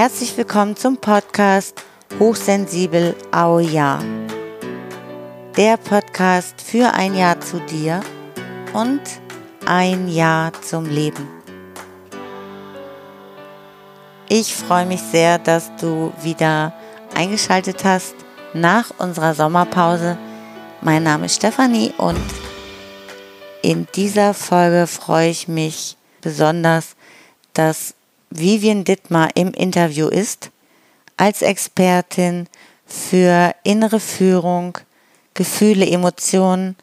Herzlich willkommen zum Podcast Hochsensibel Au Ja. Der Podcast für ein Jahr zu dir und ein Jahr zum Leben. Ich freue mich sehr, dass du wieder eingeschaltet hast nach unserer Sommerpause. Mein Name ist Stefanie und in dieser Folge freue ich mich besonders, dass Vivian Dittmar im Interview ist, als Expertin für innere Führung, Gefühle, Emotionen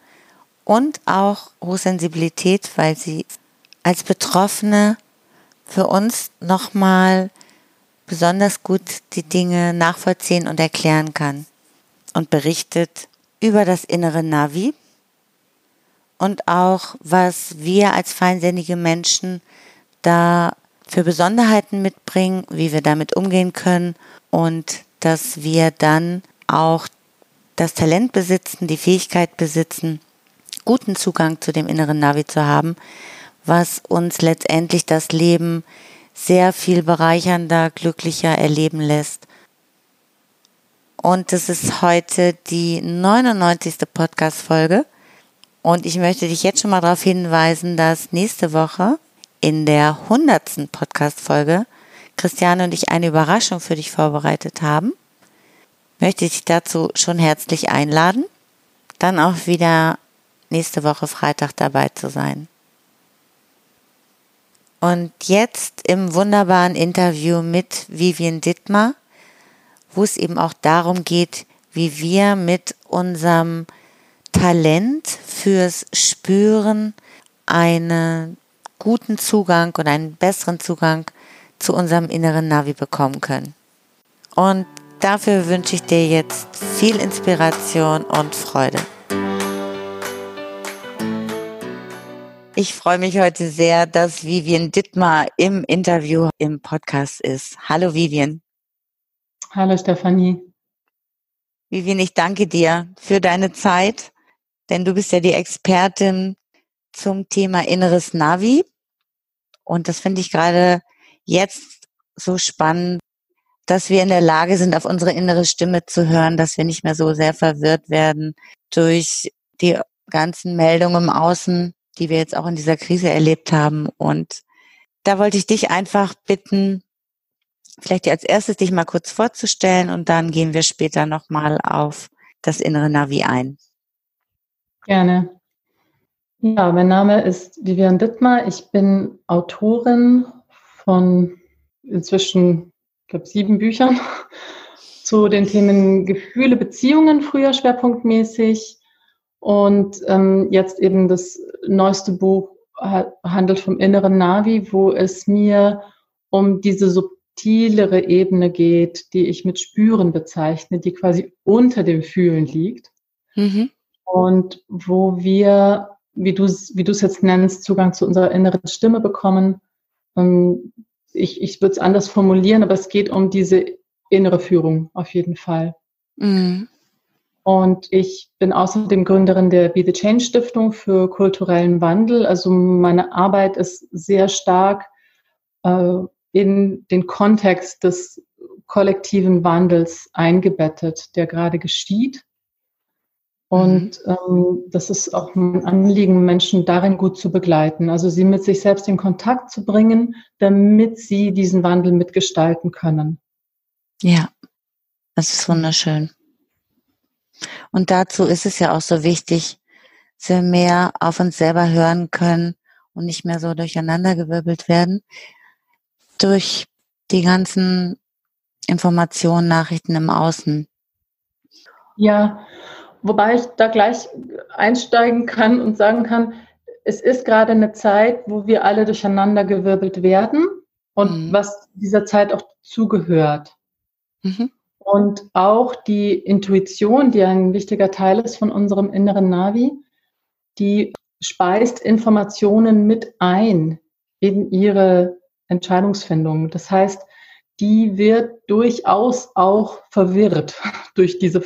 und auch Hochsensibilität, weil sie als Betroffene für uns nochmal besonders gut die Dinge nachvollziehen und erklären kann und berichtet über das innere Navi und auch, was wir als feinsinnige Menschen da für Besonderheiten mitbringen, wie wir damit umgehen können und dass wir dann auch das Talent besitzen, die Fähigkeit besitzen, guten Zugang zu dem inneren Navi zu haben, was uns letztendlich das Leben sehr viel bereichernder, glücklicher erleben lässt. Und das ist heute die 99. Podcast-Folge. Und ich möchte dich jetzt schon mal darauf hinweisen, dass nächste Woche in der 100. Podcast-Folge Christiane und ich eine Überraschung für dich vorbereitet haben. Möchte ich dich dazu schon herzlich einladen, dann auch wieder nächste Woche Freitag dabei zu sein. Und jetzt im wunderbaren Interview mit Vivian Dittmar, wo es eben auch darum geht, wie wir mit unserem Talent fürs Spüren einen guten Zugang oder einen besseren Zugang zu unserem inneren Navi bekommen können. Und dafür wünsche ich dir jetzt viel Inspiration und Freude. Ich freue mich heute sehr, dass Vivian Dittmar im Interview im Podcast ist. Hallo Vivian. Hallo Stefanie. Vivian, ich danke dir für deine Zeit, denn du bist ja die Expertin zum Thema inneres Navi. Und das finde ich gerade jetzt so spannend, dass wir in der Lage sind, auf unsere innere Stimme zu hören, dass wir nicht mehr so sehr verwirrt werden durch die ganzen Meldungen im Außen, die wir jetzt auch in dieser Krise erlebt haben. Und da wollte ich dich einfach bitten, vielleicht als erstes dich mal kurz vorzustellen und dann gehen wir später nochmal auf das innere Navi ein. Gerne. Ja, mein Name ist Vivian Dittmar. Ich bin Autorin von inzwischen, ich glaube, sieben Büchern zu den Themen Gefühle, Beziehungen, früher schwerpunktmäßig, und ähm, jetzt eben das neueste Buch handelt vom inneren Navi, wo es mir um diese subtilere Ebene geht, die ich mit Spüren bezeichne, die quasi unter dem Fühlen liegt. Mhm. Und wo wir, wie du wie du es jetzt nennst, Zugang zu unserer inneren Stimme bekommen. Ähm, ich ich würde es anders formulieren, aber es geht um diese innere Führung auf jeden Fall. Mhm. Und ich bin außerdem Gründerin der Be the Change Stiftung für kulturellen Wandel. Also meine Arbeit ist sehr stark äh, in den Kontext des kollektiven Wandels eingebettet, der gerade geschieht. Und mhm. ähm, das ist auch mein Anliegen, Menschen darin gut zu begleiten, also sie mit sich selbst in Kontakt zu bringen, damit sie diesen Wandel mitgestalten können. Ja, das ist wunderschön. Und dazu ist es ja auch so wichtig, dass wir mehr auf uns selber hören können und nicht mehr so durcheinandergewirbelt werden durch die ganzen Informationen, Nachrichten im Außen. Ja, wobei ich da gleich einsteigen kann und sagen kann, es ist gerade eine Zeit, wo wir alle durcheinandergewirbelt werden und mhm. was dieser Zeit auch zugehört. Mhm. Und auch die Intuition, die ein wichtiger Teil ist von unserem inneren Navi, die speist Informationen mit ein in ihre Entscheidungsfindung. Das heißt, die wird durchaus auch verwirrt durch diese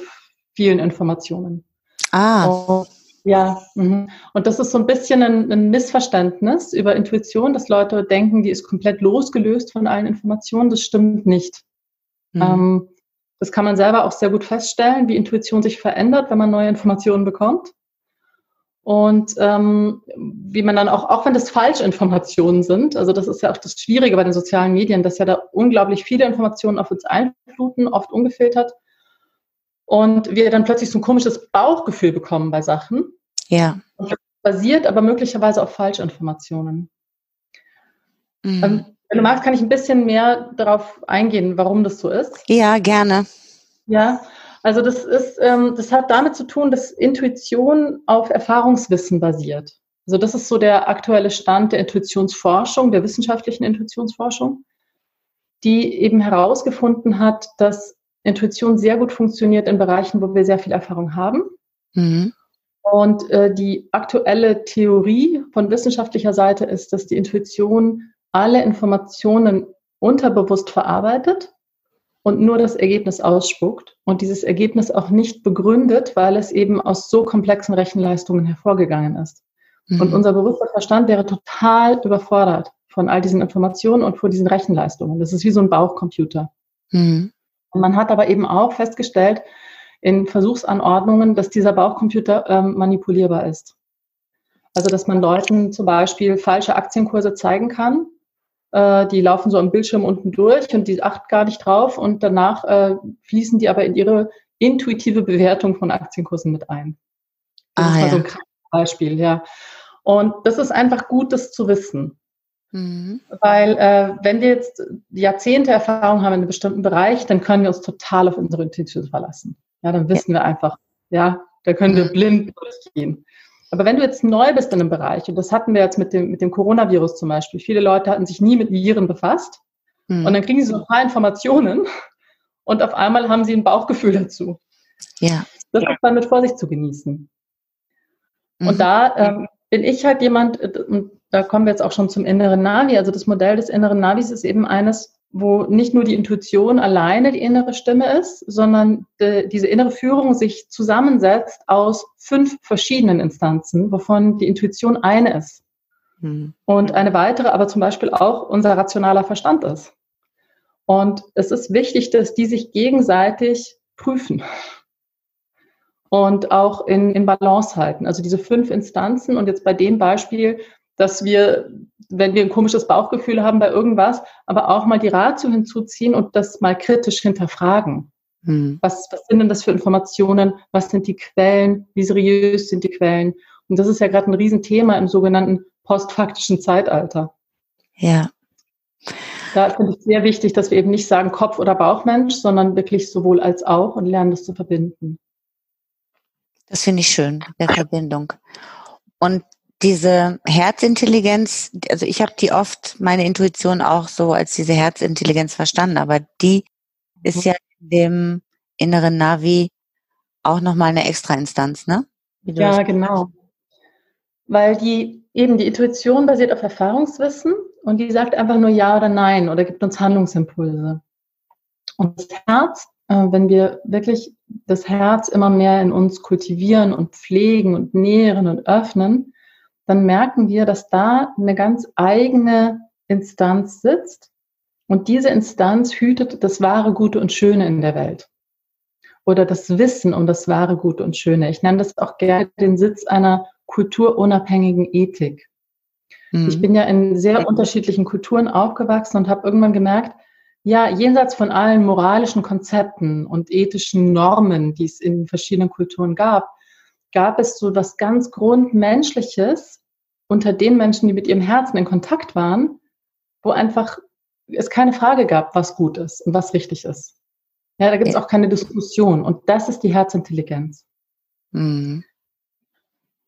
vielen Informationen. Ah. Ja, mhm. und das ist so ein bisschen ein, ein, Missverständnis über Intuition, dass Leute denken, die ist komplett losgelöst von allen Informationen. Das stimmt nicht. Mhm. Ähm, das kann man selber auch sehr gut feststellen, wie Intuition sich verändert, wenn man neue Informationen bekommt. Und ähm, wie man dann auch, auch wenn das Falschinformationen sind, also das ist ja auch das Schwierige bei den sozialen Medien, dass ja da unglaublich viele Informationen auf uns einfluten, oft ungefiltert und wir dann plötzlich so ein komisches Bauchgefühl bekommen bei Sachen. Ja. Und das basiert aber möglicherweise auf Falschinformationen. Mhm. Ähm, wenn du magst, kann ich ein bisschen mehr darauf eingehen, warum das so ist. Ja, gerne. Ja, also das ist, ähm, das hat damit zu tun, dass Intuition auf Erfahrungswissen basiert. Also das ist so der aktuelle Stand der Intuitionsforschung, der wissenschaftlichen Intuitionsforschung, die eben herausgefunden hat, dass Intuition sehr gut funktioniert in Bereichen, wo wir sehr viel Erfahrung haben. Mhm. Und äh, die aktuelle Theorie von wissenschaftlicher Seite ist, dass die Intuition alle Informationen unterbewusst verarbeitet und nur das Ergebnis ausspuckt und dieses Ergebnis auch nicht begründet, weil es eben aus so komplexen Rechenleistungen hervorgegangen ist. Mhm. Und unser bewusster Verstand wäre total überfordert von all diesen Informationen und vor diesen Rechenleistungen. Das ist wie so ein Bauchcomputer. Mhm. Man hat aber eben auch festgestellt in Versuchsanordnungen, dass dieser Bauchcomputer ähm, manipulierbar ist. Also dass man Leuten zum Beispiel falsche Aktienkurse zeigen kann. Äh, die laufen so am Bildschirm unten durch und die achten gar nicht drauf und danach äh, fließen die aber in ihre intuitive Bewertung von Aktienkursen mit ein. Das ah, ist mal ja. so ein Beispiel, ja. Und das ist einfach gut, das zu wissen. Mhm. Weil äh, wenn wir jetzt Jahrzehnte Erfahrung haben in einem bestimmten Bereich, dann können wir uns total auf unsere Intuition verlassen. Ja, dann wissen ja. wir einfach, ja, da können wir mhm. blind durchgehen. Aber wenn du jetzt neu bist in einem Bereich, und das hatten wir jetzt mit dem, mit dem Coronavirus zum Beispiel, viele Leute hatten sich nie mit Viren befasst mhm. und dann kriegen sie so ein paar Informationen und auf einmal haben sie ein Bauchgefühl dazu. Ja. Das ist dann mit Vorsicht zu genießen. Mhm. Und da ähm, bin ich halt jemand, äh, und da kommen wir jetzt auch schon zum inneren Navi. Also das Modell des inneren Navis ist eben eines, wo nicht nur die Intuition alleine die innere Stimme ist, sondern de, diese innere Führung sich zusammensetzt aus fünf verschiedenen Instanzen, wovon die Intuition eine ist. Mhm. Und eine weitere aber zum Beispiel auch unser rationaler Verstand ist. Und es ist wichtig, dass die sich gegenseitig prüfen und auch in, in Balance halten. Also diese fünf Instanzen und jetzt bei dem Beispiel dass wir, wenn wir ein komisches Bauchgefühl haben bei irgendwas, aber auch mal die Ratio hinzuziehen und das mal kritisch hinterfragen. Hm. Was, was sind denn das für Informationen? Was sind die Quellen? Wie seriös sind die Quellen? Und das ist ja gerade ein Riesenthema im sogenannten postfaktischen Zeitalter. Ja. Da finde ich sehr wichtig, dass wir eben nicht sagen Kopf- oder Bauchmensch, sondern wirklich sowohl als auch und lernen, das zu verbinden. Das finde ich schön, der Verbindung. Und diese Herzintelligenz, also ich habe die oft, meine Intuition auch so als diese Herzintelligenz verstanden, aber die ist mhm. ja in dem inneren Navi auch nochmal eine extra Instanz, ne? Ja, genau. Weil die eben die Intuition basiert auf Erfahrungswissen und die sagt einfach nur Ja oder Nein oder gibt uns Handlungsimpulse. Und das Herz, äh, wenn wir wirklich das Herz immer mehr in uns kultivieren und pflegen und nähren und öffnen, dann merken wir, dass da eine ganz eigene Instanz sitzt und diese Instanz hütet das wahre Gute und Schöne in der Welt oder das Wissen um das wahre Gute und Schöne. Ich nenne das auch gerne den Sitz einer kulturunabhängigen Ethik. Mhm. Ich bin ja in sehr unterschiedlichen Kulturen aufgewachsen und habe irgendwann gemerkt, ja, jenseits von allen moralischen Konzepten und ethischen Normen, die es in verschiedenen Kulturen gab, gab es so was ganz Grundmenschliches, unter den Menschen, die mit ihrem Herzen in Kontakt waren, wo einfach es keine Frage gab, was gut ist und was richtig ist. Ja, da gibt es auch keine Diskussion. Und das ist die Herzintelligenz. Mhm.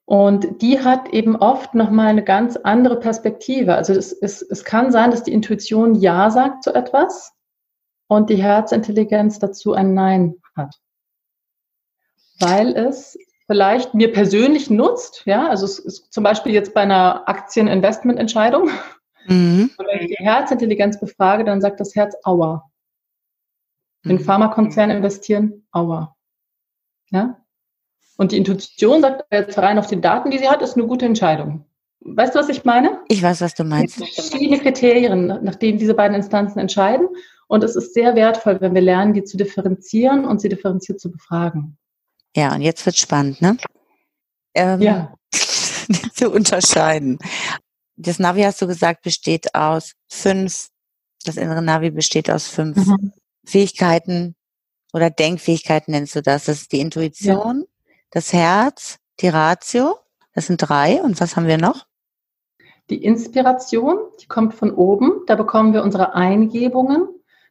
Und die hat eben oft nochmal eine ganz andere Perspektive. Also es, es, es kann sein, dass die Intuition Ja sagt zu etwas und die Herzintelligenz dazu ein Nein hat. Weil es vielleicht mir persönlich nutzt, ja, also es ist zum Beispiel jetzt bei einer Aktieninvestmententscheidung, mhm. wenn ich die Herzintelligenz befrage, dann sagt das Herz Aua. In mhm. Pharmakonzern investieren, Aua. Ja? Und die Intuition sagt jetzt rein auf die Daten, die sie hat, ist eine gute Entscheidung. Weißt du, was ich meine? Ich weiß, was du meinst. Es gibt verschiedene Kriterien, nach denen diese beiden Instanzen entscheiden. Und es ist sehr wertvoll, wenn wir lernen, die zu differenzieren und sie differenziert zu befragen. Ja, und jetzt wird spannend, ne? Ähm, ja. zu unterscheiden. Das Navi, hast du gesagt, besteht aus fünf, das innere Navi besteht aus fünf mhm. Fähigkeiten oder Denkfähigkeiten nennst du das. Das ist die Intuition, ja. das Herz, die Ratio. Das sind drei. Und was haben wir noch? Die Inspiration, die kommt von oben. Da bekommen wir unsere Eingebungen.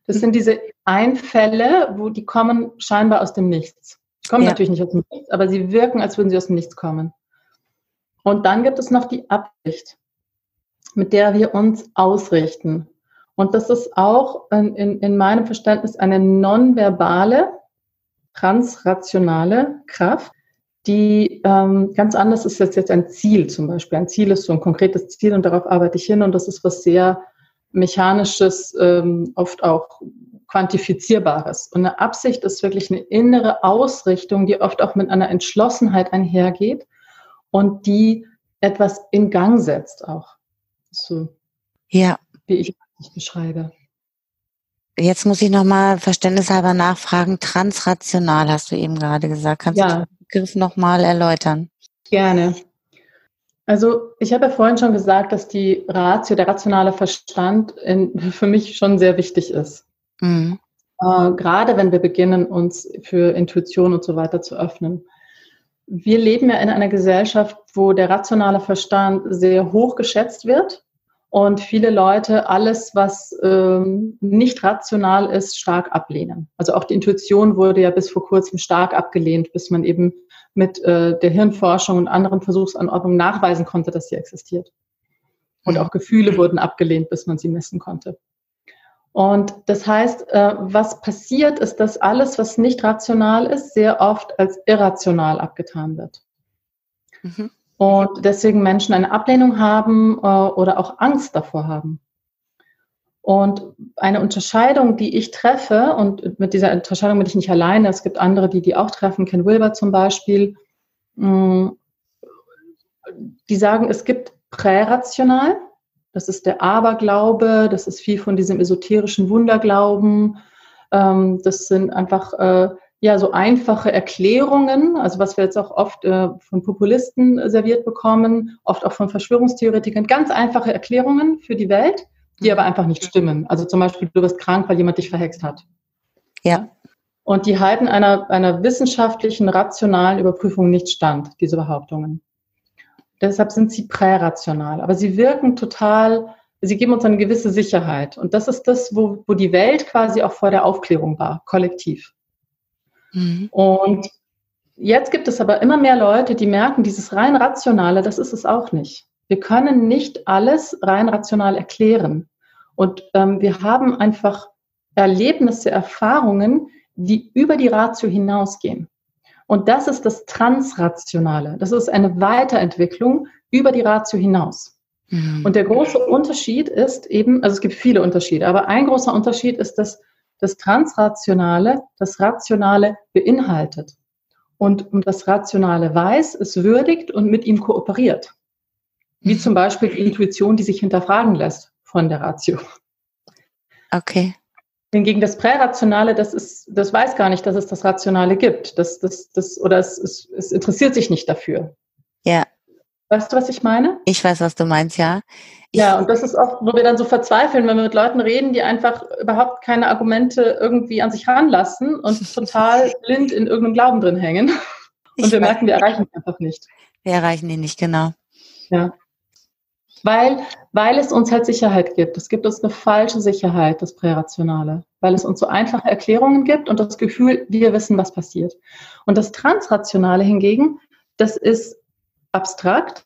Das sind diese Einfälle, wo die kommen scheinbar aus dem Nichts. Kommen ja. natürlich nicht aus dem Nichts, aber sie wirken, als würden sie aus dem Nichts kommen. Und dann gibt es noch die Absicht, mit der wir uns ausrichten. Und das ist auch in, in, in meinem Verständnis eine nonverbale, transrationale Kraft, die ähm, ganz anders ist als jetzt ein Ziel zum Beispiel. Ein Ziel ist so ein konkretes Ziel und darauf arbeite ich hin und das ist was sehr Mechanisches, ähm, oft auch Quantifizierbares. Und eine Absicht ist wirklich eine innere Ausrichtung, die oft auch mit einer Entschlossenheit einhergeht und die etwas in Gang setzt auch. So. Ja. Wie ich es beschreibe. Jetzt muss ich nochmal verständnishalber nachfragen. Transrational hast du eben gerade gesagt. Kannst ja. du den Begriff nochmal erläutern? Gerne. Also ich habe ja vorhin schon gesagt, dass die Ratio, der rationale Verstand in, für mich schon sehr wichtig ist. Mhm. Äh, gerade wenn wir beginnen, uns für Intuition und so weiter zu öffnen. Wir leben ja in einer Gesellschaft, wo der rationale Verstand sehr hoch geschätzt wird und viele Leute alles, was ähm, nicht rational ist, stark ablehnen. Also auch die Intuition wurde ja bis vor kurzem stark abgelehnt, bis man eben mit äh, der Hirnforschung und anderen Versuchsanordnungen nachweisen konnte, dass sie existiert. Und auch Gefühle wurden abgelehnt, bis man sie messen konnte. Und das heißt, äh, was passiert, ist, dass alles, was nicht rational ist, sehr oft als irrational abgetan wird. Mhm. Und deswegen Menschen eine Ablehnung haben äh, oder auch Angst davor haben. Und eine Unterscheidung, die ich treffe, und mit dieser Unterscheidung bin ich nicht alleine, es gibt andere, die die auch treffen, Ken Wilber zum Beispiel, mm, die sagen, es gibt prärational, das ist der Aberglaube, das ist viel von diesem esoterischen Wunderglauben, ähm, das sind einfach äh, ja so einfache Erklärungen, also was wir jetzt auch oft äh, von Populisten serviert bekommen, oft auch von Verschwörungstheoretikern, ganz einfache Erklärungen für die Welt die aber einfach nicht stimmen. Also zum Beispiel, du wirst krank, weil jemand dich verhext hat. Ja. Und die halten einer, einer wissenschaftlichen, rationalen Überprüfung nicht stand, diese Behauptungen. Deshalb sind sie prärational. Aber sie wirken total, sie geben uns eine gewisse Sicherheit. Und das ist das, wo, wo die Welt quasi auch vor der Aufklärung war, kollektiv. Mhm. Und jetzt gibt es aber immer mehr Leute, die merken, dieses rein rationale, das ist es auch nicht. Wir können nicht alles rein rational erklären. Und ähm, wir haben einfach Erlebnisse, Erfahrungen, die über die Ratio hinausgehen. Und das ist das Transrationale. Das ist eine Weiterentwicklung über die Ratio hinaus. Mhm. Und der große Unterschied ist eben, also es gibt viele Unterschiede, aber ein großer Unterschied ist, dass das Transrationale das Rationale beinhaltet. Und, und das Rationale weiß, es würdigt und mit ihm kooperiert. Wie zum Beispiel die Intuition, die sich hinterfragen lässt von der Ratio. Okay. Hingegen das Prärationale, das ist, das weiß gar nicht, dass es das Rationale gibt. Das, das, das, oder es, es, es interessiert sich nicht dafür. Ja. Weißt du, was ich meine? Ich weiß, was du meinst, ja. Ich ja, und das ist oft, wo wir dann so verzweifeln, wenn wir mit Leuten reden, die einfach überhaupt keine Argumente irgendwie an sich ranlassen und total blind in irgendeinem Glauben drin hängen. Und ich wir merken, wir erreichen es einfach nicht. Wir erreichen ihn nicht, genau. Ja. Weil, weil es uns halt Sicherheit gibt. Es gibt uns eine falsche Sicherheit, das Prärationale. Weil es uns so einfache Erklärungen gibt und das Gefühl, wir wissen, was passiert. Und das Transrationale hingegen, das ist abstrakt.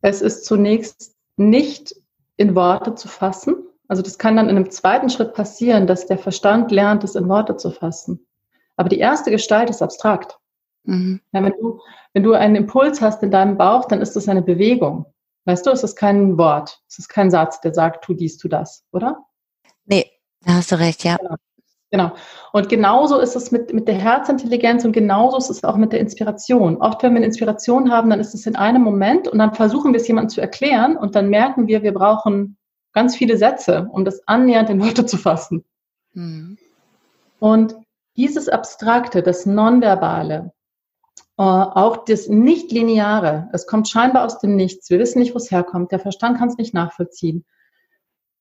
Es ist zunächst nicht in Worte zu fassen. Also das kann dann in einem zweiten Schritt passieren, dass der Verstand lernt, es in Worte zu fassen. Aber die erste Gestalt ist abstrakt. Mhm. Ja, wenn, du, wenn du einen Impuls hast in deinem Bauch, dann ist das eine Bewegung. Weißt du, es ist kein Wort, es ist kein Satz, der sagt, tu dies, tu das, oder? Nee, da hast du recht, ja. Genau. Genau. Und genauso ist es mit, mit der Herzintelligenz und genauso ist es auch mit der Inspiration. Oft, wenn wir eine Inspiration haben, dann ist es in einem Moment und dann versuchen wir es jemandem zu erklären und dann merken wir, wir brauchen ganz viele Sätze, um das annähernd in Worte zu fassen. Mhm. Und dieses Abstrakte, das Nonverbale, auch das Nicht-Lineare, es kommt scheinbar aus dem Nichts, wir wissen nicht, wo es herkommt, der Verstand kann es nicht nachvollziehen.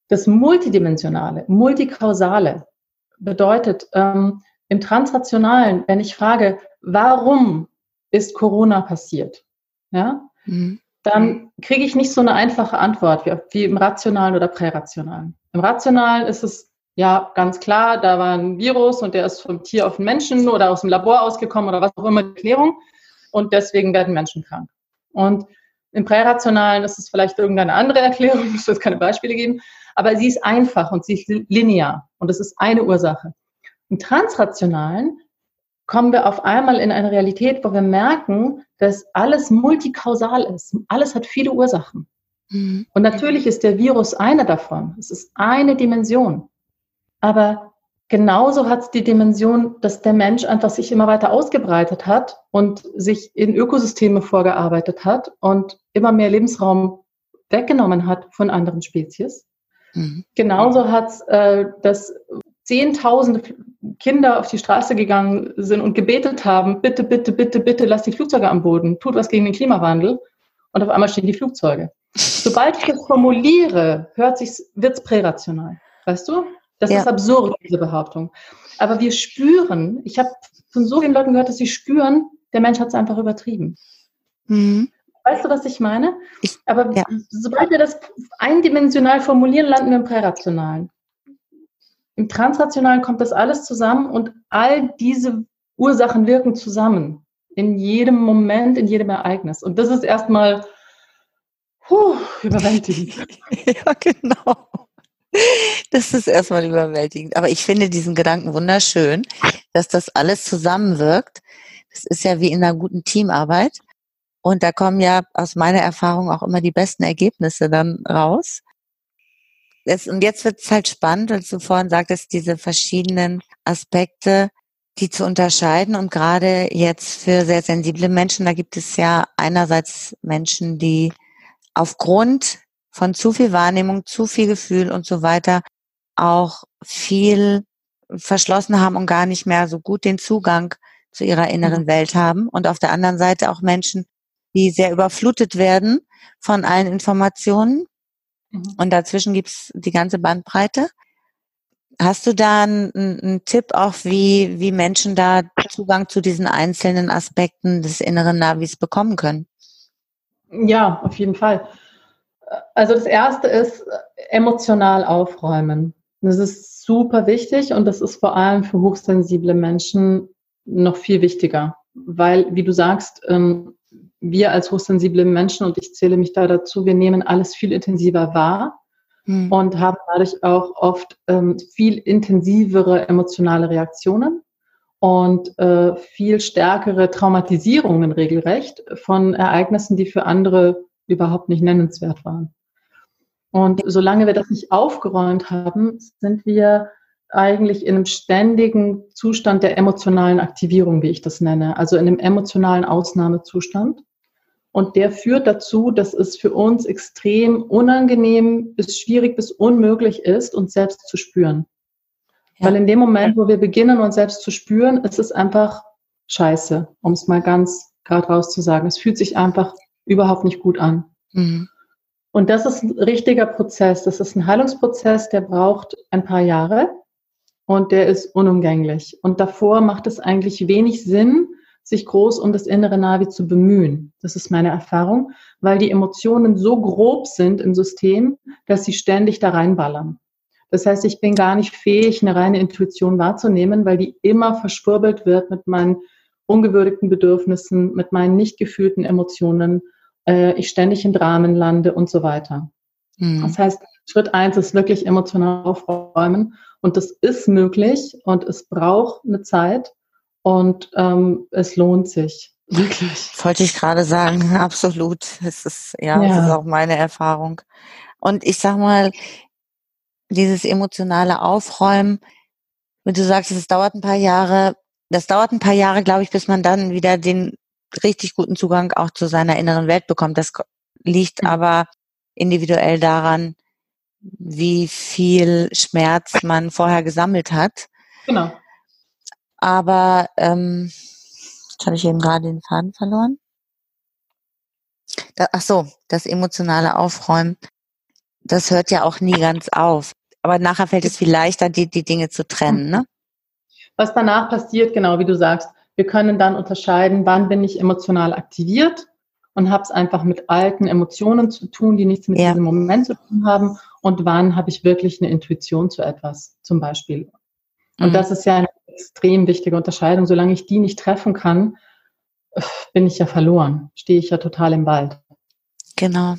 Das Multidimensionale, Multikausale bedeutet, ähm, im Transrationalen, wenn ich frage, warum ist Corona passiert, ja, mhm. dann kriege ich nicht so eine einfache Antwort wie, wie im Rationalen oder Prärationalen. Im Rationalen ist es ja, ganz klar, da war ein Virus und der ist vom Tier auf den Menschen oder aus dem Labor ausgekommen oder was auch immer die Erklärung. Und deswegen werden Menschen krank. Und im Prärationalen ist es vielleicht irgendeine andere Erklärung, ich will jetzt keine Beispiele geben, aber sie ist einfach und sie ist linear und es ist eine Ursache. Im Transrationalen kommen wir auf einmal in eine Realität, wo wir merken, dass alles multikausal ist. Alles hat viele Ursachen. Mhm. Und natürlich ist der Virus eine davon. Es ist eine Dimension. Aber genauso hat es die Dimension, dass der Mensch einfach sich immer weiter ausgebreitet hat und sich in Ökosysteme vorgearbeitet hat und immer mehr Lebensraum weggenommen hat von anderen Spezies. Mhm. Genauso hat es, äh, dass Zehntausende Kinder auf die Straße gegangen sind und gebetet haben, bitte, bitte, bitte, bitte, lasst die Flugzeuge am Boden, tut was gegen den Klimawandel. Und auf einmal stehen die Flugzeuge. Sobald ich das formuliere, hört sich's, wird's prärational. Weißt du? Das ja. ist absurd, diese Behauptung. Aber wir spüren, ich habe von so vielen Leuten gehört, dass sie spüren, der Mensch hat es einfach übertrieben. Mhm. Weißt du, was ich meine? Ich, Aber ja. sobald wir das eindimensional formulieren, landen wir im Prärationalen. Im Transrationalen kommt das alles zusammen und all diese Ursachen wirken zusammen. In jedem Moment, in jedem Ereignis. Und das ist erstmal puh, überwältigend. ja, genau. Das ist erstmal überwältigend. Aber ich finde diesen Gedanken wunderschön, dass das alles zusammenwirkt. Das ist ja wie in einer guten Teamarbeit. Und da kommen ja aus meiner Erfahrung auch immer die besten Ergebnisse dann raus. Es, und jetzt wird es halt spannend, weil du vorhin sagtest, diese verschiedenen Aspekte, die zu unterscheiden. Und gerade jetzt für sehr sensible Menschen, da gibt es ja einerseits Menschen, die aufgrund von zu viel Wahrnehmung, zu viel Gefühl und so weiter auch viel verschlossen haben und gar nicht mehr so gut den Zugang zu ihrer inneren mhm. Welt haben. Und auf der anderen Seite auch Menschen, die sehr überflutet werden von allen Informationen. Mhm. Und dazwischen gibt's die ganze Bandbreite. Hast du da einen, einen, Tipp auch, wie, wie Menschen da Zugang zu diesen einzelnen Aspekten des inneren Navis bekommen können? Ja, auf jeden Fall. Also das erste ist emotional aufräumen. Das ist super wichtig und das ist vor allem für hochsensible Menschen noch viel wichtiger, weil, wie du sagst, ähm, wir als hochsensible Menschen, und ich zähle mich da dazu, wir nehmen alles viel intensiver wahr hm. und haben dadurch auch oft ähm, viel intensivere emotionale Reaktionen und äh, viel stärkere Traumatisierungen regelrecht von Ereignissen, die für andere überhaupt nicht nennenswert waren. Und solange wir das nicht aufgeräumt haben, sind wir eigentlich in einem ständigen Zustand der emotionalen Aktivierung, wie ich das nenne, also in einem emotionalen Ausnahmezustand. Und der führt dazu, dass es für uns extrem unangenehm bis schwierig bis unmöglich ist, uns selbst zu spüren. Ja. Weil in dem Moment, wo wir beginnen, uns selbst zu spüren, ist es einfach scheiße, um es mal ganz gerade raus zu sagen. Es fühlt sich einfach überhaupt nicht gut an. Mhm. Und das ist ein richtiger Prozess. Das ist ein Heilungsprozess, der braucht ein paar Jahre und der ist unumgänglich. Und davor macht es eigentlich wenig Sinn, sich groß um das innere Navi zu bemühen. Das ist meine Erfahrung, weil die Emotionen so grob sind im System, dass sie ständig da reinballern. Das heißt, ich bin gar nicht fähig, eine reine Intuition wahrzunehmen, weil die immer verschwurbelt wird mit meinen ungewürdigten Bedürfnissen, mit meinen nicht gefühlten Emotionen, äh, ich ständig in Dramen lande und so weiter. Mhm. Das heißt, Schritt eins ist wirklich emotional aufräumen und das ist möglich und es braucht eine Zeit und ähm, es lohnt sich. Wirklich. Wollte ich gerade sagen, absolut. Es ist, ja, ja, das ist auch meine Erfahrung. Und ich sag mal, dieses emotionale Aufräumen, wenn du sagst, es dauert ein paar Jahre, das dauert ein paar Jahre, glaube ich, bis man dann wieder den richtig guten Zugang auch zu seiner inneren Welt bekommt. Das liegt mhm. aber individuell daran, wie viel Schmerz man vorher gesammelt hat. Genau. Aber ähm, jetzt habe ich eben gerade den Faden verloren. Da, ach so, das emotionale Aufräumen, das hört ja auch nie ganz auf. Aber nachher fällt es viel leichter, die, die Dinge zu trennen, ne? Was danach passiert, genau wie du sagst, wir können dann unterscheiden, wann bin ich emotional aktiviert und habe es einfach mit alten Emotionen zu tun, die nichts mit ja. diesem Moment zu tun haben und wann habe ich wirklich eine Intuition zu etwas, zum Beispiel. Und mhm. das ist ja eine extrem wichtige Unterscheidung. Solange ich die nicht treffen kann, bin ich ja verloren, stehe ich ja total im Wald. Genau.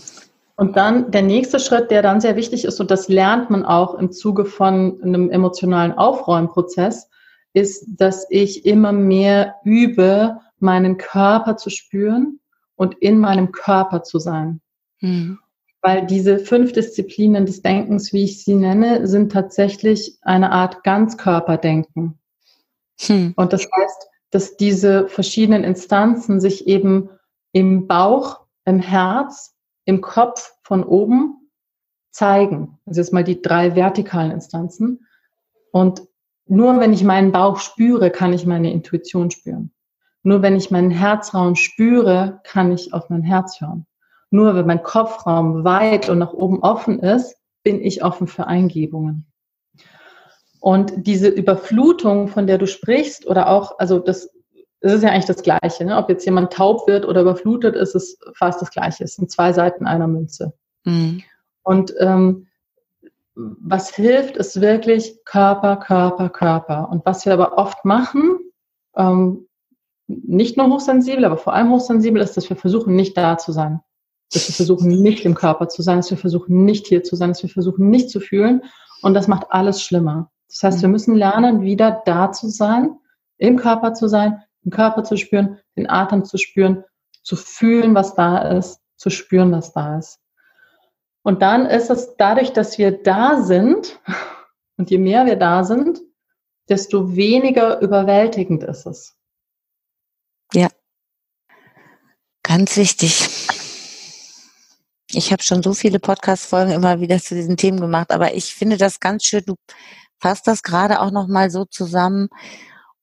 Und dann der nächste Schritt, der dann sehr wichtig ist, und das lernt man auch im Zuge von einem emotionalen Aufräumprozess, ist, dass ich immer mehr übe, meinen Körper zu spüren und in meinem Körper zu sein. Mhm. Weil diese fünf Disziplinen des Denkens, wie ich sie nenne, sind tatsächlich eine Art Ganzkörperdenken. Hm. Und das heißt, dass diese verschiedenen Instanzen sich eben im Bauch, im Herz, im Kopf von oben zeigen. Also jetzt mal die drei vertikalen Instanzen. Und nur wenn ich meinen Bauch spüre, kann ich meine Intuition spüren. Nur wenn ich meinen Herzraum spüre, kann ich auf mein Herz hören. Nur wenn mein Kopfraum weit und nach oben offen ist, bin ich offen für Eingebungen. Und diese Überflutung, von der du sprichst, oder auch, also das, das ist ja eigentlich das Gleiche. Ne? Ob jetzt jemand taub wird oder überflutet, ist es fast das Gleiche. Es sind zwei Seiten einer Münze. Mhm. Und ähm, was hilft, ist wirklich Körper, Körper, Körper. Und was wir aber oft machen, ähm, nicht nur hochsensibel, aber vor allem hochsensibel, ist, dass wir versuchen, nicht da zu sein. Dass wir versuchen, nicht im Körper zu sein, dass wir versuchen, nicht hier zu sein, dass wir versuchen, nicht zu fühlen. Und das macht alles schlimmer. Das heißt, wir mhm. müssen lernen, wieder da zu sein, im Körper zu sein, den Körper zu spüren, den Atem zu spüren, zu fühlen, was da ist, zu spüren, was da ist. Und dann ist es dadurch, dass wir da sind, und je mehr wir da sind, desto weniger überwältigend ist es. Ja, ganz wichtig. Ich habe schon so viele Podcast-Folgen immer wieder zu diesen Themen gemacht, aber ich finde das ganz schön. Du fasst das gerade auch nochmal so zusammen.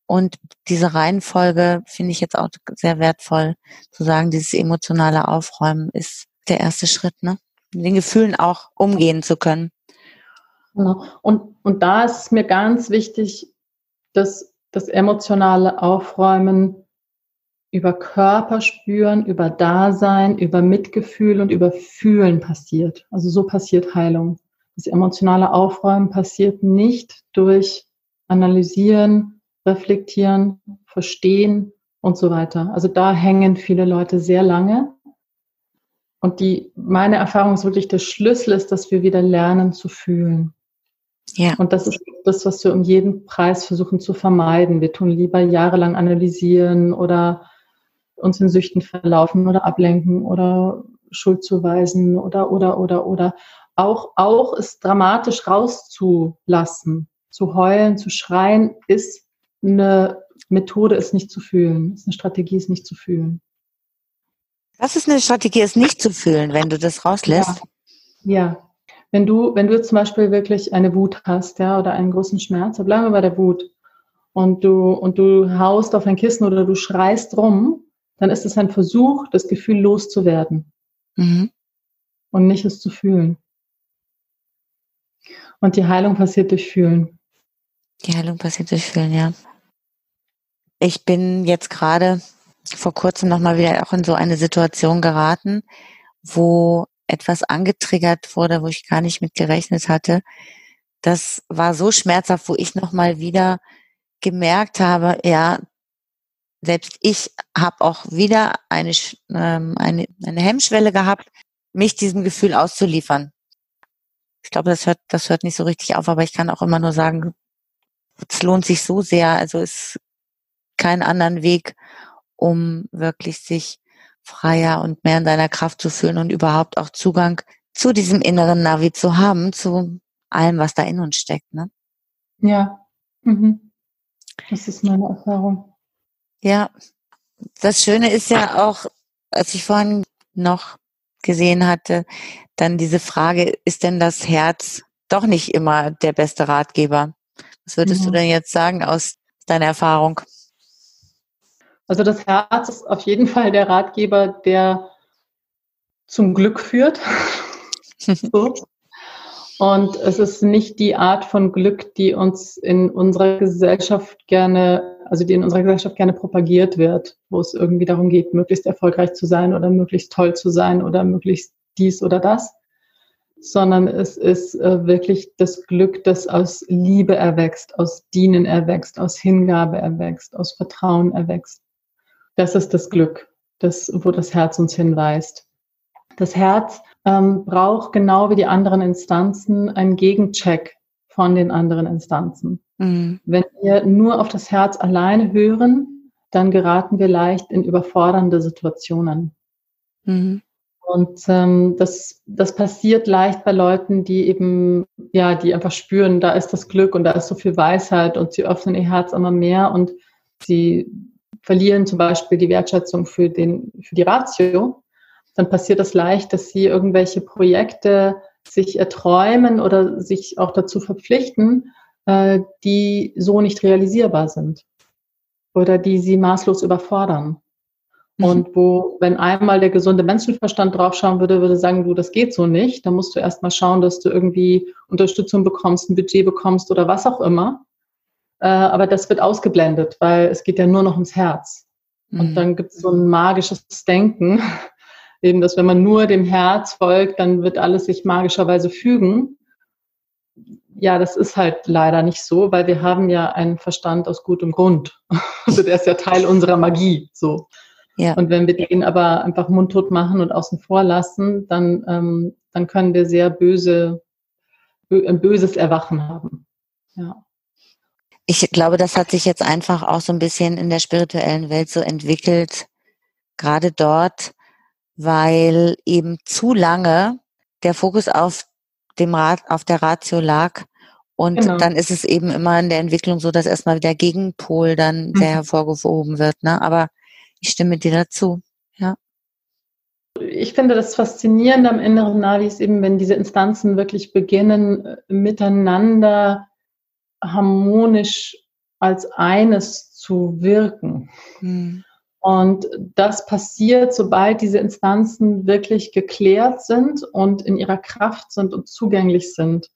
Und diese Reihenfolge finde ich jetzt auch sehr wertvoll, zu sagen, dieses emotionale Aufräumen ist der erste Schritt, ne? Mit den Gefühlen auch umgehen zu können. Genau. Und, und da ist mir ganz wichtig, dass das emotionale Aufräumen über Körper spüren, über Dasein, über Mitgefühl und über Fühlen passiert. Also so passiert Heilung. Das emotionale Aufräumen passiert nicht durch Analysieren, Reflektieren, Verstehen und so weiter. Also da hängen viele Leute sehr lange. Und die, meine Erfahrung ist wirklich, der Schlüssel ist, dass wir wieder lernen zu fühlen. Ja. Und das ist das, was wir um jeden Preis versuchen zu vermeiden. Wir tun lieber jahrelang analysieren oder uns in Süchten verlaufen oder ablenken oder Schuld zuweisen oder, oder, oder, oder auch, auch es dramatisch rauszulassen, zu heulen, zu schreien, ist eine Methode, es nicht zu fühlen. Ist eine Strategie, es nicht zu fühlen. Was ist eine Strategie, es nicht zu fühlen, wenn du das rauslässt? Ja. ja. Wenn du, wenn du jetzt zum Beispiel wirklich eine Wut hast, ja, oder einen großen Schmerz, dann bleiben wir bei der Wut. Und du, und du haust auf ein Kissen oder du schreist rum, dann ist es ein Versuch, das Gefühl loszuwerden. Mhm. Und nicht es zu fühlen. Und die Heilung passiert durch Fühlen. Die Heilung passiert durch Fühlen, ja. Ich bin jetzt gerade vor kurzem nochmal wieder auch in so eine Situation geraten, wo etwas angetriggert wurde, wo ich gar nicht mit gerechnet hatte. Das war so schmerzhaft, wo ich nochmal wieder gemerkt habe, ja, selbst ich habe auch wieder eine, ähm, eine, eine Hemmschwelle gehabt, mich diesem Gefühl auszuliefern ich glaube, das hört, das hört nicht so richtig auf, aber ich kann auch immer nur sagen, es lohnt sich so sehr. Also es keinen anderen Weg, um wirklich sich freier und mehr in deiner Kraft zu fühlen und überhaupt auch Zugang zu diesem inneren Navi zu haben, zu allem, was da in uns steckt. Ne? Ja, Mhm. Das ist meine Erfahrung. Ja, das Schöne ist ja auch, als ich vorhin noch gesehen hatte, dann diese Frage, ist denn das Herz doch nicht immer der beste Ratgeber? Was würdest mhm. du denn jetzt sagen aus deiner Erfahrung? Also das Herz ist auf jeden Fall der Ratgeber, der zum Glück führt. so. Und es ist nicht die Art von Glück, die uns in unserer Gesellschaft gerne, also die in unserer Gesellschaft gerne propagiert wird, wo es irgendwie darum geht, möglichst erfolgreich zu sein oder möglichst toll zu sein oder möglichst dies oder das, sondern es ist äh, wirklich das Glück, das aus Liebe erwächst, aus Dienen erwächst, aus Hingabe erwächst, aus Vertrauen erwächst. Das ist das Glück, das, wo das Herz uns hinweist. Das Herz ähm, braucht genau wie die anderen Instanzen einen Gegencheck von den anderen Instanzen. Mhm. Wenn wir nur auf das Herz alleine hören, dann geraten wir leicht in überfordernde Situationen. Mhm. Und ähm, das, das passiert leicht bei Leuten, die eben, ja, die einfach spüren, da ist das Glück und da ist so viel Weisheit und sie öffnen ihr Herz immer mehr und sie verlieren zum Beispiel die Wertschätzung für, den, für die Ratio dann passiert das leicht, dass sie irgendwelche Projekte sich erträumen oder sich auch dazu verpflichten, äh, die so nicht realisierbar sind oder die sie maßlos überfordern. Mhm. Und wo, wenn einmal der gesunde Menschenverstand draufschauen würde, würde sagen, du, das geht so nicht, dann musst du erstmal schauen, dass du irgendwie Unterstützung bekommst, ein Budget bekommst oder was auch immer. Äh, aber das wird ausgeblendet, weil es geht ja nur noch ums Herz. Mhm. Und dann gibt es so ein magisches Denken, eben, dass wenn man nur dem Herz folgt, dann wird alles sich magischerweise fügen. Ja, das ist halt leider nicht so, weil wir haben ja einen Verstand aus gutem Grund. Also der ist ja Teil unserer Magie, so. Ja. Und wenn wir den aber einfach mundtot machen und außen vor lassen, dann, ähm, dann können wir sehr böse, ein böses Erwachen haben. Ja. Ich glaube, das hat sich jetzt einfach auch so ein bisschen in der spirituellen Welt so entwickelt, gerade dort, weil eben zu lange der Fokus auf dem Rat, auf der Ratio lag. Und genau. dann ist es eben immer in der Entwicklung so, dass erstmal der Gegenpol dann mhm. sehr hervorgehoben wird. Ne? Aber ich stimme dir dazu. Ja. Ich finde das Faszinierende am inneren Navi ist eben, wenn diese Instanzen wirklich beginnen, äh, miteinander harmonisch als eines zu wirken. Mhm. Und das passiert, sobald diese Instanzen wirklich geklärt sind und in ihrer Kraft sind und zugänglich sind.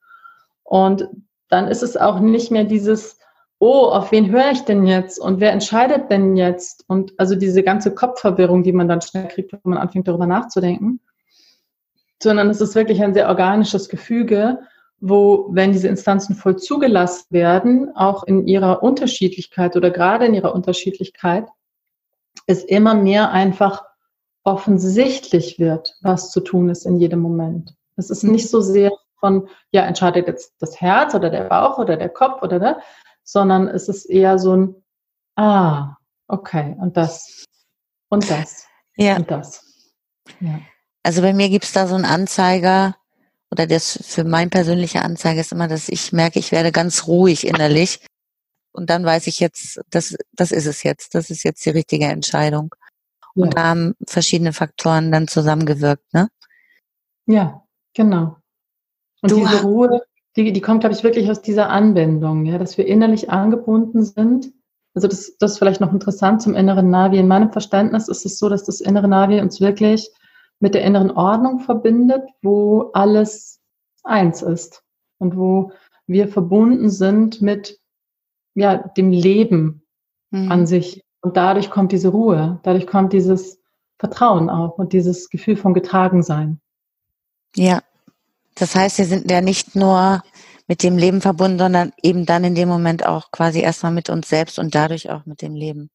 Und dann ist es auch nicht mehr dieses, oh, auf wen höre ich denn jetzt und wer entscheidet denn jetzt? Und also diese ganze Kopfverwirrung, die man dann schnell kriegt, wenn man anfängt darüber nachzudenken, sondern es ist wirklich ein sehr organisches Gefüge, wo, wenn diese Instanzen voll zugelassen werden, auch in ihrer Unterschiedlichkeit oder gerade in ihrer Unterschiedlichkeit, es immer mehr einfach offensichtlich wird, was zu tun ist in jedem Moment. Es ist nicht so sehr von, ja, entscheidet jetzt das Herz oder der Bauch oder der Kopf oder da, sondern es ist eher so ein, ah, okay, und das und das ja. und das. Ja. Also bei mir gibt es da so einen Anzeiger, oder das für mein persönlicher Anzeiger ist immer, dass ich merke, ich werde ganz ruhig innerlich und dann weiß ich jetzt, das, das ist es jetzt, das ist jetzt die richtige Entscheidung. Ja. Und da haben verschiedene Faktoren dann zusammengewirkt, ne? Ja, genau. Und du diese Ruhe, die, die kommt, glaube ich, wirklich aus dieser Anwendung, ja, dass wir innerlich angebunden sind. Also das, das ist vielleicht noch interessant zum inneren Navi. In meinem Verständnis ist es so, dass das innere Navi uns wirklich mit der inneren Ordnung verbindet, wo alles eins ist und wo wir verbunden sind mit ja, dem Leben mhm. an sich. Und dadurch kommt diese Ruhe, dadurch kommt dieses Vertrauen auch und dieses Gefühl von Getragensein. Ja, das heißt, wir sind ja nicht nur mit dem Leben verbunden, sondern eben dann in dem Moment auch quasi erstmal mit uns selbst und dadurch auch mit dem Leben.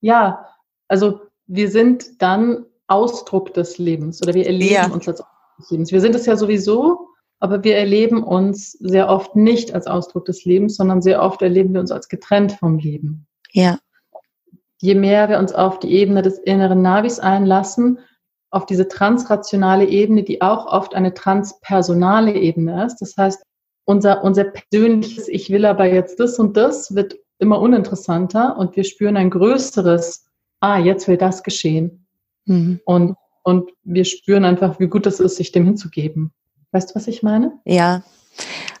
Ja, also wir sind dann Ausdruck des Lebens oder wir erleben ja. uns als Ausdruck des Lebens. Wir sind es ja sowieso, aber wir erleben uns sehr oft nicht als Ausdruck des Lebens, sondern sehr oft erleben wir uns als getrennt vom Leben. Ja. Je mehr wir uns auf die Ebene des inneren Navis einlassen, auf diese transrationale Ebene, die auch oft eine transpersonale Ebene ist. Das heißt, unser, unser persönliches, ich will aber jetzt das und das, wird immer uninteressanter und wir spüren ein größeres, ah, jetzt will das geschehen. Mhm. Und, und wir spüren einfach, wie gut es ist, sich dem hinzugeben. Weißt du, was ich meine? Ja.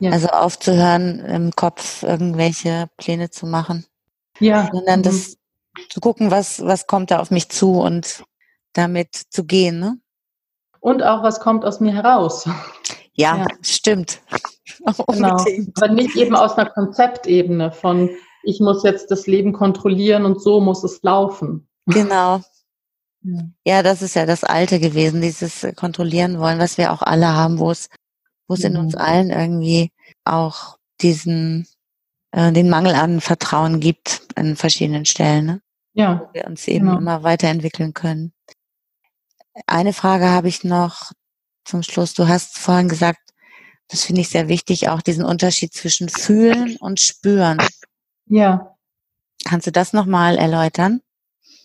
ja. Also aufzuhören, im Kopf irgendwelche Pläne zu machen. Ja. Sondern mhm. das zu gucken, was, was kommt da auf mich zu und damit zu gehen, ne? Und auch, was kommt aus mir heraus. Ja, ja. stimmt. genau. Aber nicht eben aus einer Konzeptebene von, ich muss jetzt das Leben kontrollieren und so muss es laufen. Genau. Ja, das ist ja das Alte gewesen, dieses Kontrollieren wollen, was wir auch alle haben, wo es, wo es mhm. in uns mhm. allen irgendwie auch diesen, äh, den Mangel an Vertrauen gibt an verschiedenen Stellen, ne? Ja. Wo wir uns eben genau. immer weiterentwickeln können. Eine Frage habe ich noch zum Schluss. Du hast vorhin gesagt, das finde ich sehr wichtig, auch diesen Unterschied zwischen fühlen und spüren. Ja. Kannst du das nochmal erläutern?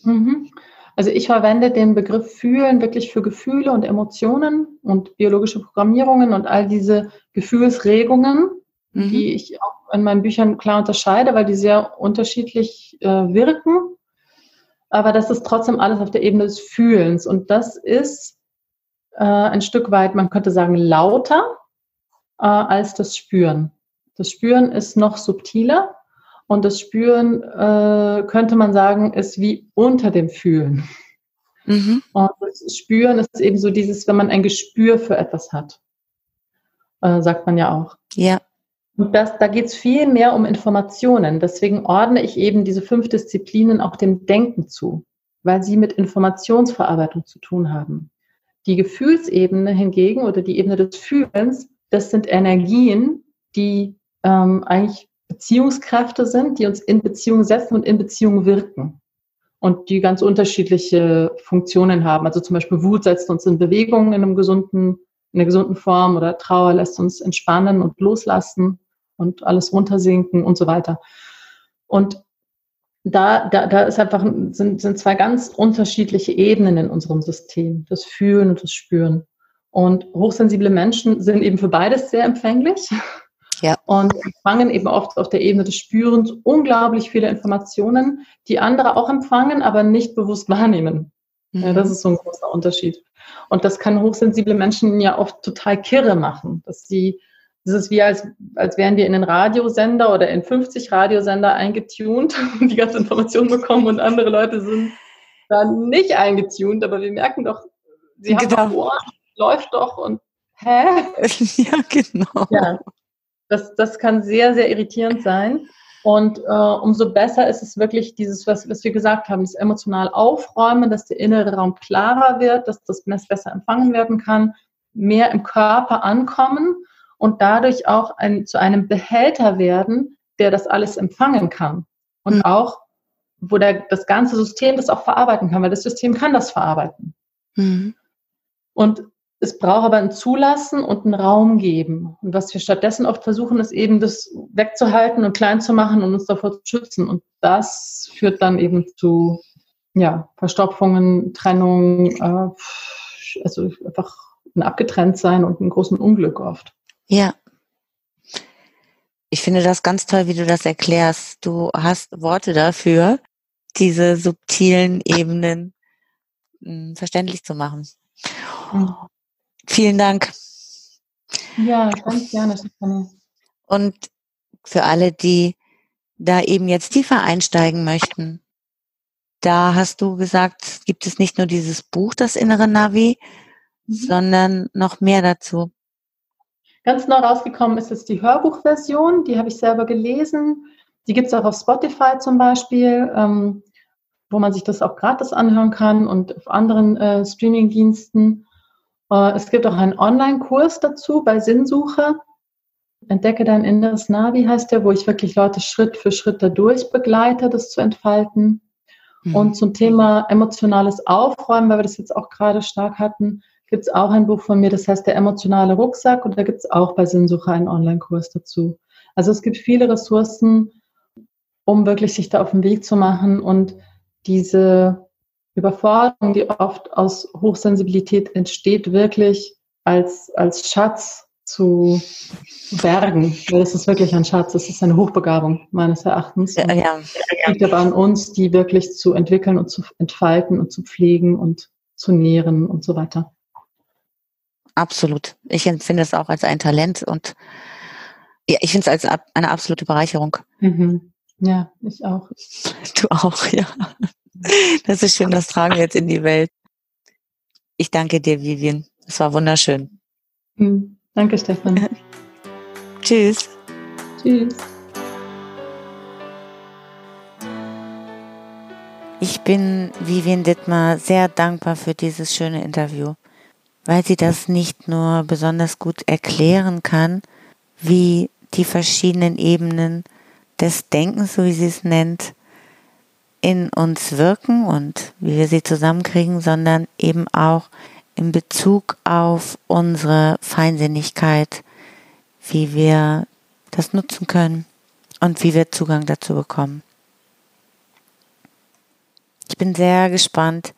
Mhm. Also ich verwende den Begriff fühlen wirklich für Gefühle und Emotionen und biologische Programmierungen und all diese Gefühlsregungen, mhm. die ich auch in meinen Büchern klar unterscheide, weil die sehr unterschiedlich äh, wirken. Aber das ist trotzdem alles auf der Ebene des Fühlens. Und das ist äh, ein Stück weit, man könnte sagen, lauter äh, als das Spüren. Das Spüren ist noch subtiler und das Spüren, äh, könnte man sagen, ist wie unter dem Fühlen. Mhm. Und das Spüren ist eben so dieses, wenn man ein Gespür für etwas hat, äh, sagt man ja auch. Ja. Und das, da geht es viel mehr um Informationen. Deswegen ordne ich eben diese fünf Disziplinen auch dem Denken zu, weil sie mit Informationsverarbeitung zu tun haben. Die Gefühlsebene hingegen oder die Ebene des Fühlens, das sind Energien, die ähm, eigentlich Beziehungskräfte sind, die uns in Beziehung setzen und in Beziehung wirken. Und die ganz unterschiedliche Funktionen haben. Also zum Beispiel Wut setzt uns in Bewegung in einem gesunden, in einer gesunden Form oder Trauer lässt uns entspannen und loslassen und alles runtersinken und so weiter. Und da, da, da ist einfach, sind, sind zwei ganz unterschiedliche Ebenen in unserem System, das Fühlen und das Spüren. Und hochsensible Menschen sind eben für beides sehr empfänglich. Ja. Und empfangen eben oft auf der Ebene des Spürens unglaublich viele Informationen, die andere auch empfangen, aber nicht bewusst wahrnehmen. Mhm. Ja, das ist so ein großer Unterschied. Und das kann hochsensible Menschen ja oft total kirre machen, dass sie das ist wie als, als wären wir in einen Radiosender oder in 50 Radiosender eingetunt und die ganze Information bekommen und andere Leute sind da nicht eingetunt, aber wir merken doch, sie haben genau. Ohr, läuft doch und hä? Ja, genau. Ja, das, das kann sehr, sehr irritierend sein. Und äh, umso besser ist es wirklich dieses, was, was wir gesagt haben, das emotional aufräumen, dass der innere Raum klarer wird, dass das besser empfangen werden kann, mehr im Körper ankommen und dadurch auch ein, zu einem Behälter werden, der das alles empfangen kann. Und mhm. auch, wo der, das ganze System das auch verarbeiten kann, weil das System kann das verarbeiten. Mhm. Und es braucht aber ein Zulassen und einen Raum geben. Und was wir stattdessen oft versuchen, ist eben das wegzuhalten und klein zu machen und uns davor zu schützen. Und das führt dann eben zu ja, Verstopfungen, Trennung, äh, also einfach ein Abgetrenntsein und einem großen Unglück oft. Ja. Ich finde das ganz toll, wie du das erklärst. Du hast Worte dafür, diese subtilen Ebenen mh, hm, verständlich zu machen. Mhm. Vielen Dank. Ja, ganz gerne. Und für alle, die da eben jetzt tiefer einsteigen möchten, da hast du gesagt, gibt es nicht nur dieses Buch, das innere Navi, mhm. sondern noch mehr dazu. Ganz neu rausgekommen ist jetzt die Hörbuchversion, die habe ich selber gelesen. Die gibt es auch auf Spotify zum Beispiel, ähm, wo man sich das auch gratis anhören kann und auf anderen äh, Streaming-Diensten. Äh, es gibt auch einen Online-Kurs dazu bei Sinnsuche. Entdecke dein inneres Navi heißt der, wo ich wirklich Leute Schritt für Schritt dadurch begleite, das zu entfalten. Mhm. Und zum Thema emotionales Aufräumen, weil wir das jetzt auch gerade stark hatten, gibt es auch ein Buch von mir, das heißt Der emotionale Rucksack und da gibt es auch bei Sinnsuche einen Online-Kurs dazu. Also es gibt viele Ressourcen, um wirklich sich da auf den Weg zu machen und diese Überforderung, die oft aus Hochsensibilität entsteht, wirklich als, als Schatz zu bergen, weil das ist wirklich ein Schatz, das ist eine Hochbegabung meines Erachtens. Ja, ja. liegt aber an uns, die wirklich zu entwickeln und zu entfalten und zu pflegen und zu nähren und so weiter. Absolut. Ich empfinde es auch als ein Talent und ja, ich finde es als eine absolute Bereicherung. Mhm. Ja, ich auch. Du auch, ja. Das ist schön, das tragen wir jetzt in die Welt. Ich danke dir, Vivian. Es war wunderschön. Mhm. Danke, Stefan. Tschüss. Tschüss. Ich bin Vivian Dittmar sehr dankbar für dieses schöne Interview, weil sie das nicht nur besonders gut erklären kann, wie die verschiedenen Ebenen des Denkens, so wie sie es nennt, in uns wirken und wie wir sie zusammenkriegen, sondern eben auch in Bezug auf unsere Feinsinnigkeit, wie wir das nutzen können und wie wir Zugang dazu bekommen. Ich bin sehr gespannt,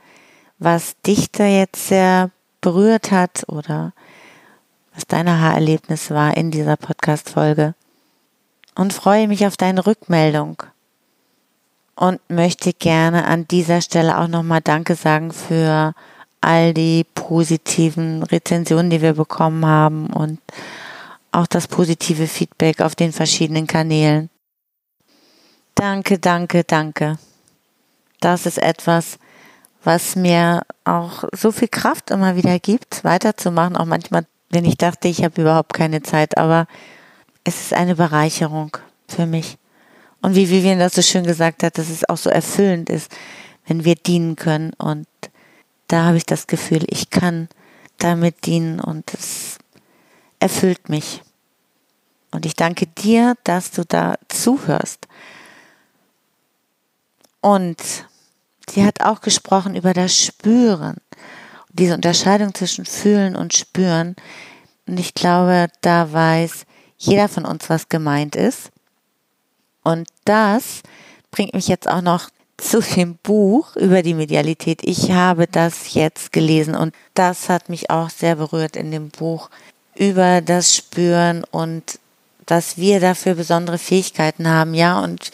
was dich da jetzt sehr berührt hat oder was dein Haarerlebnis war in dieser Podcast-Folge und freue mich auf deine Rückmeldung und möchte gerne an dieser Stelle auch nochmal Danke sagen für all die positiven Rezensionen, die wir bekommen haben und auch das positive Feedback auf den verschiedenen Kanälen. Danke, danke, danke. Das ist etwas, was mir auch so viel Kraft immer wieder gibt, weiterzumachen. Auch manchmal, wenn ich dachte, ich habe überhaupt keine Zeit, aber es ist eine Bereicherung für mich. Und wie Vivian das so schön gesagt hat, dass es auch so erfüllend ist, wenn wir dienen können. Und da habe ich das Gefühl, ich kann damit dienen und es erfüllt mich. Und ich danke dir, dass du da zuhörst. Und sie hat auch gesprochen über das Spüren, diese Unterscheidung zwischen Fühlen und Spüren. Und ich glaube, da weiß jeder von uns, was gemeint ist. Und das bringt mich jetzt auch noch zu dem Buch über die Medialität. Ich habe das jetzt gelesen und das hat mich auch sehr berührt in dem Buch über das Spüren und dass wir dafür besondere Fähigkeiten haben, ja, und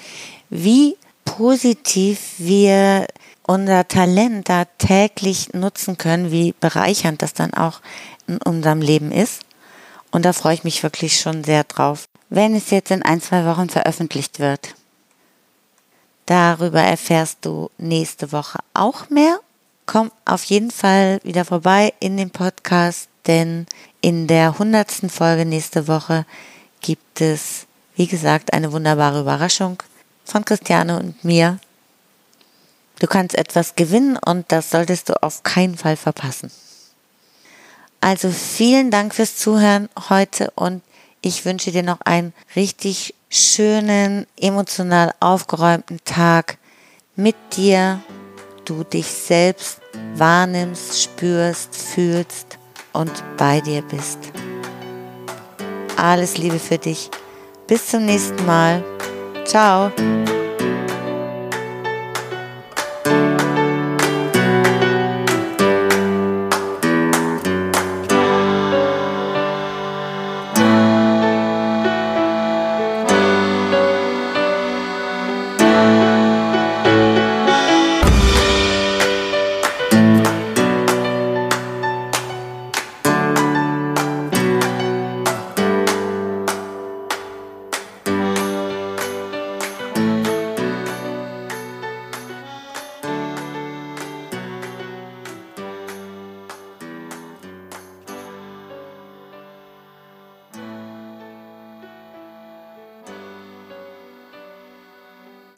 wie positiv wir unser Talent da täglich nutzen können, wie bereichernd das dann auch in unserem Leben ist. Und da freue ich mich wirklich schon sehr drauf, wenn es jetzt in ein, zwei Wochen veröffentlicht wird. Darüber erfährst du nächste Woche auch mehr. Komm auf jeden Fall wieder vorbei in den Podcast, denn in der hundertsten Folge nächste Woche gibt es, wie gesagt, eine wunderbare Überraschung von Christiane und mir. Du kannst etwas gewinnen und das solltest du auf keinen Fall verpassen. Also vielen Dank fürs Zuhören heute und ich wünsche dir noch einen richtig schönen, emotional aufgeräumten Tag mit dir, du dich selbst wahrnimmst, spürst, fühlst und bei dir bist. Alles Liebe für dich. Bis zum nächsten Mal. Ciao.